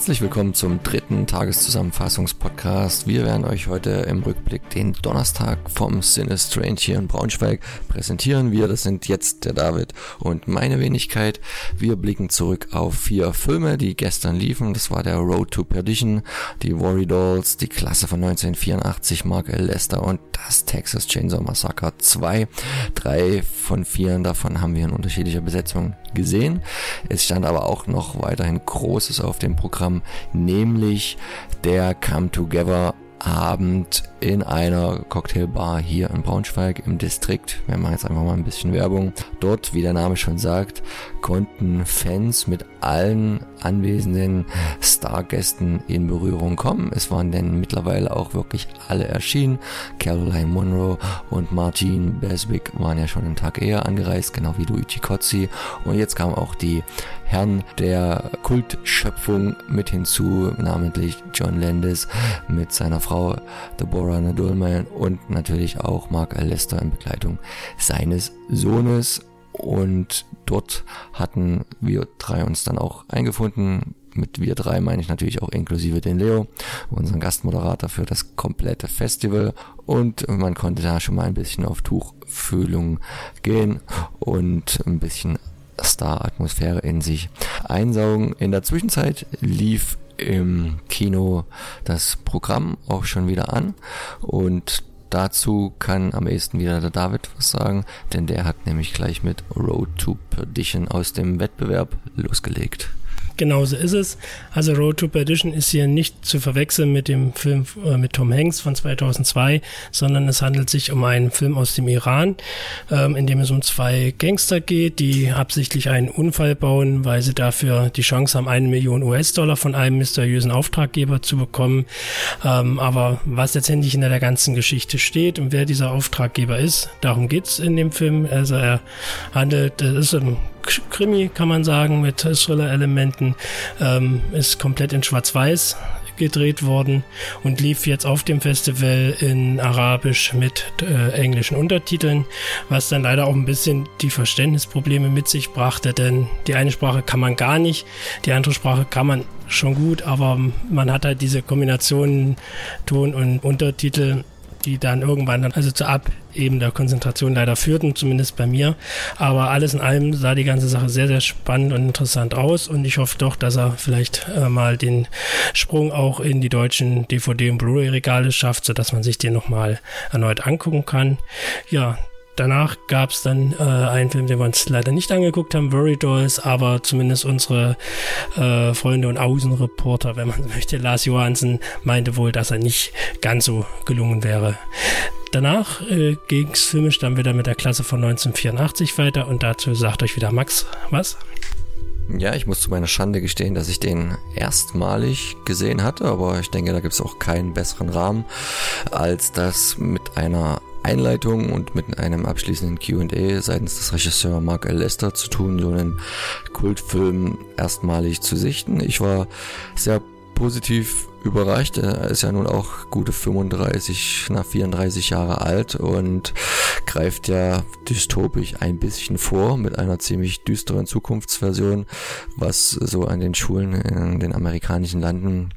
Herzlich willkommen zum dritten Tageszusammenfassungspodcast. Wir werden euch heute im Rückblick den Donnerstag vom Cine Strange hier in Braunschweig präsentieren. Wir, das sind jetzt der David und meine Wenigkeit. Wir blicken zurück auf vier Filme, die gestern liefen. Das war der Road to Perdition, die Worry Dolls, die Klasse von 1984, Mark L. Lester und das Texas Chainsaw Massacre 2. Drei von vier davon haben wir in unterschiedlicher Besetzung gesehen. Es stand aber auch noch weiterhin Großes auf dem Programm, nämlich der Come Together Abend in einer Cocktailbar hier in Braunschweig im Distrikt. Wir machen jetzt einfach mal ein bisschen Werbung. Dort, wie der Name schon sagt, konnten Fans mit allen anwesenden Stargästen in Berührung kommen. Es waren denn mittlerweile auch wirklich alle erschienen. Caroline Monroe und Martin Beswick waren ja schon einen Tag eher angereist, genau wie Luigi Cozzi. Und jetzt kamen auch die Herren der Kultschöpfung mit hinzu, namentlich John Landis mit seiner Frau Deborah Nadolman und natürlich auch Mark Alester in Begleitung seines Sohnes. Und dort hatten wir drei uns dann auch eingefunden. Mit wir drei meine ich natürlich auch inklusive den Leo, unseren Gastmoderator für das komplette Festival. Und man konnte da schon mal ein bisschen auf Tuchfühlung gehen und ein bisschen Star-Atmosphäre in sich einsaugen. In der Zwischenzeit lief im Kino das Programm auch schon wieder an und dazu kann am ehesten wieder der David was sagen, denn der hat nämlich gleich mit Road to Perdition aus dem Wettbewerb losgelegt. Genauso ist es. Also Road to Perdition ist hier nicht zu verwechseln mit dem Film äh, mit Tom Hanks von 2002, sondern es handelt sich um einen Film aus dem Iran, ähm, in dem es um zwei Gangster geht, die absichtlich einen Unfall bauen, weil sie dafür die Chance haben, eine Million US-Dollar von einem mysteriösen Auftraggeber zu bekommen. Ähm, aber was letztendlich in der ganzen Geschichte steht und wer dieser Auftraggeber ist, darum geht's in dem Film. Also er handelt, das ist ein Krimi, kann man sagen, mit Thriller-Elementen. Ähm, ist komplett in Schwarz-Weiß gedreht worden und lief jetzt auf dem Festival in Arabisch mit äh, englischen Untertiteln, was dann leider auch ein bisschen die Verständnisprobleme mit sich brachte, denn die eine Sprache kann man gar nicht, die andere Sprache kann man schon gut, aber man hat halt diese Kombinationen Ton und Untertitel die dann irgendwann dann also zu Abeben der Konzentration leider führten, zumindest bei mir. Aber alles in allem sah die ganze Sache sehr, sehr spannend und interessant aus und ich hoffe doch, dass er vielleicht äh, mal den Sprung auch in die deutschen DVD- und Blu-ray-Regale schafft, sodass man sich den nochmal erneut angucken kann. Ja, Danach gab es dann äh, einen Film, den wir uns leider nicht angeguckt haben, Worry Dolls, aber zumindest unsere äh, Freunde und Außenreporter, wenn man möchte, Lars Johansen, meinte wohl, dass er nicht ganz so gelungen wäre. Danach äh, ging es filmisch dann wieder mit der Klasse von 1984 weiter und dazu sagt euch wieder Max was. Ja, ich muss zu meiner Schande gestehen, dass ich den erstmalig gesehen hatte, aber ich denke, da gibt es auch keinen besseren Rahmen, als das mit einer Einleitung und mit einem abschließenden QA seitens des Regisseurs Mark L. Lester zu tun, so einen Kultfilm erstmalig zu sichten. Ich war sehr positiv überrascht. Er ist ja nun auch gute 35, nach 34 Jahre alt und greift ja dystopisch ein bisschen vor mit einer ziemlich düsteren Zukunftsversion, was so an den Schulen in den amerikanischen Landen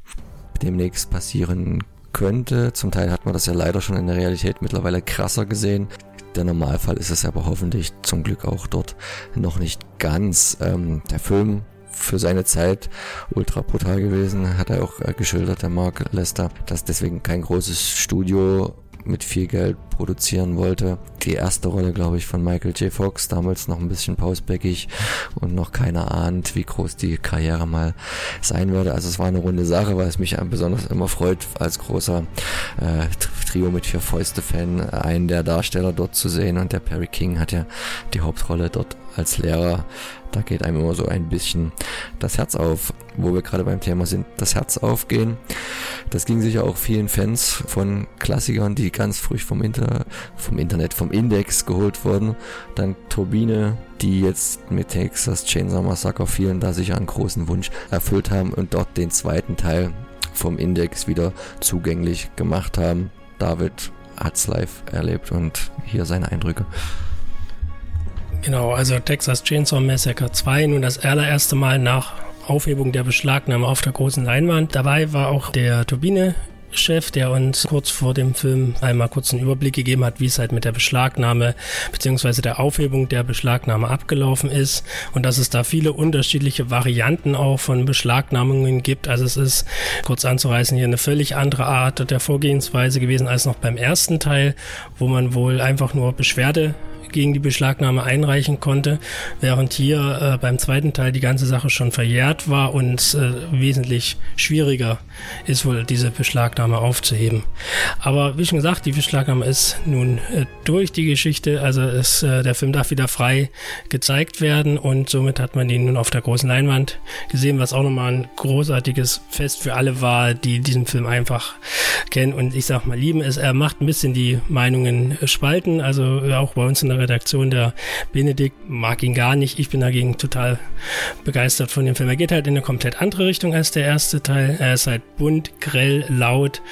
demnächst passieren könnte. Zum Teil hat man das ja leider schon in der Realität mittlerweile krasser gesehen. Der Normalfall ist es aber hoffentlich zum Glück auch dort noch nicht ganz. Ähm, der Film für seine Zeit ultra brutal gewesen, hat er auch äh, geschildert, der Mark Lester, dass deswegen kein großes Studio mit viel Geld produzieren wollte. Die erste Rolle, glaube ich, von Michael J. Fox, damals noch ein bisschen pausbäckig und noch keiner ahnt, wie groß die Karriere mal sein würde. Also es war eine runde Sache, weil es mich besonders immer freut, als großer äh, Trio mit vier Fäuste-Fan einen der Darsteller dort zu sehen und der Perry King hat ja die Hauptrolle dort als Lehrer da geht einem immer so ein bisschen das Herz auf, wo wir gerade beim Thema sind, das Herz aufgehen. Das ging sicher auch vielen Fans von Klassikern, die ganz früh vom, Inter, vom Internet, vom Index geholt wurden. Dann Turbine, die jetzt mit Texas Chainsaw Massacre vielen da sicher einen großen Wunsch erfüllt haben und dort den zweiten Teil vom Index wieder zugänglich gemacht haben. David hat's live erlebt und hier seine Eindrücke. Genau, also Texas Chainsaw Massacre 2 nun das allererste Mal nach Aufhebung der Beschlagnahme auf der großen Leinwand. Dabei war auch der Turbine Chef, der uns kurz vor dem Film einmal kurz einen Überblick gegeben hat, wie es halt mit der Beschlagnahme beziehungsweise der Aufhebung der Beschlagnahme abgelaufen ist und dass es da viele unterschiedliche Varianten auch von Beschlagnahmungen gibt. Also es ist kurz anzureißen hier eine völlig andere Art der Vorgehensweise gewesen als noch beim ersten Teil, wo man wohl einfach nur Beschwerde gegen die Beschlagnahme einreichen konnte, während hier äh, beim zweiten Teil die ganze Sache schon verjährt war und äh, wesentlich schwieriger ist wohl diese Beschlagnahme aufzuheben. Aber wie schon gesagt, die Beschlagnahme ist nun äh, durch die Geschichte, also ist, äh, der Film darf wieder frei gezeigt werden und somit hat man ihn nun auf der großen Leinwand gesehen, was auch nochmal ein großartiges Fest für alle war, die diesen Film einfach kennen und ich sag mal lieben es. Er macht ein bisschen die Meinungen spalten, also auch bei uns in der Redaktion, der Benedikt mag ihn gar nicht. Ich bin dagegen total begeistert von dem Film. Er geht halt in eine komplett andere Richtung als der erste Teil. Er ist halt bunt, grell, laut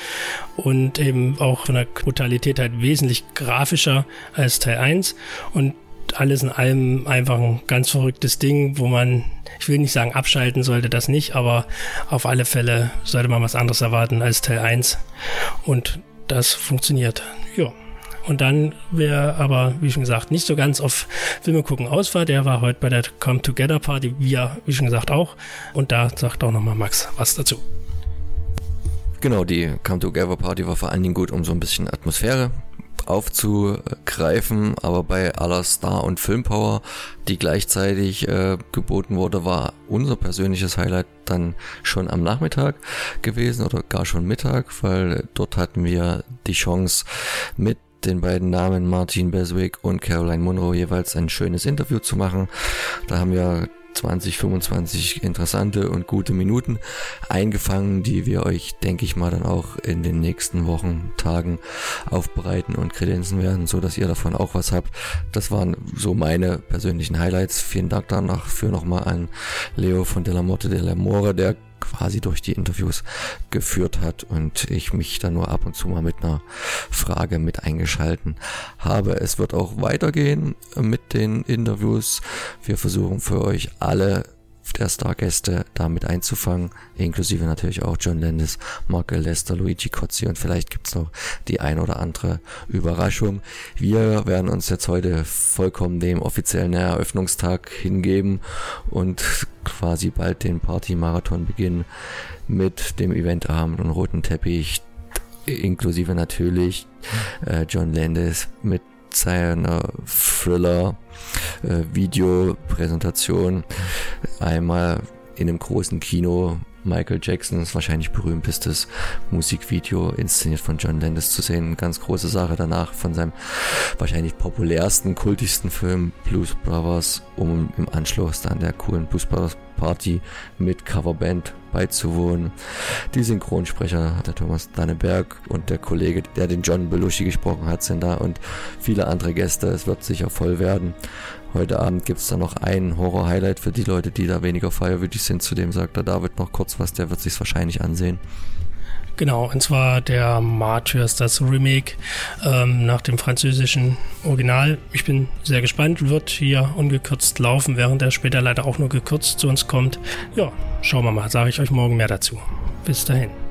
und eben auch von der Brutalität halt wesentlich grafischer als Teil 1 und alles in allem einfach ein ganz verrücktes Ding, wo man, ich will nicht sagen abschalten sollte, das nicht, aber auf alle Fälle sollte man was anderes erwarten als Teil 1 und das funktioniert. Ja. Und dann, wer aber, wie schon gesagt, nicht so ganz auf Filme gucken aus war, der war heute bei der Come Together Party, wir, wie schon gesagt, auch. Und da sagt auch nochmal Max was dazu. Genau, die Come Together Party war vor allen Dingen gut, um so ein bisschen Atmosphäre aufzugreifen, aber bei aller Star- und Filmpower, die gleichzeitig äh, geboten wurde, war unser persönliches Highlight dann schon am Nachmittag gewesen oder gar schon Mittag, weil dort hatten wir die Chance mit den beiden Namen Martin Beswick und Caroline Munro jeweils ein schönes Interview zu machen. Da haben wir 20, 25 interessante und gute Minuten eingefangen, die wir euch, denke ich mal, dann auch in den nächsten Wochen, Tagen aufbereiten und kredenzen werden, so dass ihr davon auch was habt. Das waren so meine persönlichen Highlights. Vielen Dank danach für nochmal an Leo von Della Morte della More, der quasi durch die Interviews geführt hat und ich mich dann nur ab und zu mal mit einer Frage mit eingeschalten habe. Es wird auch weitergehen mit den Interviews. Wir versuchen für euch alle der Stargäste damit einzufangen, inklusive natürlich auch John Landis, Mark Lester, Luigi Cozzi und vielleicht gibt's noch die ein oder andere Überraschung. Wir werden uns jetzt heute vollkommen dem offiziellen Eröffnungstag hingeben und quasi bald den Party-Marathon beginnen mit dem Eventabend und roten Teppich, inklusive natürlich äh, John Landis mit seiner Thriller Videopräsentation einmal in einem großen Kino Michael Jacksons wahrscheinlich berühmtestes Musikvideo inszeniert von John Landis zu sehen. Ganz große Sache danach von seinem wahrscheinlich populärsten, kultigsten Film Blues Brothers, um im Anschluss dann der coolen Blues Brothers Party mit Coverband beizuwohnen. Die Synchronsprecher, der Thomas Danneberg und der Kollege, der den John Belushi gesprochen hat, sind da und viele andere Gäste. Es wird sicher voll werden. Heute Abend gibt es da noch ein Horror-Highlight für die Leute, die da weniger feierwürdig sind. Zudem sagt der David noch kurz was, der wird sich wahrscheinlich ansehen. Genau, und zwar der Martyrs, das Remake ähm, nach dem französischen Original. Ich bin sehr gespannt, wird hier ungekürzt laufen, während er später leider auch nur gekürzt zu uns kommt. Ja, schauen wir mal, sage ich euch morgen mehr dazu. Bis dahin.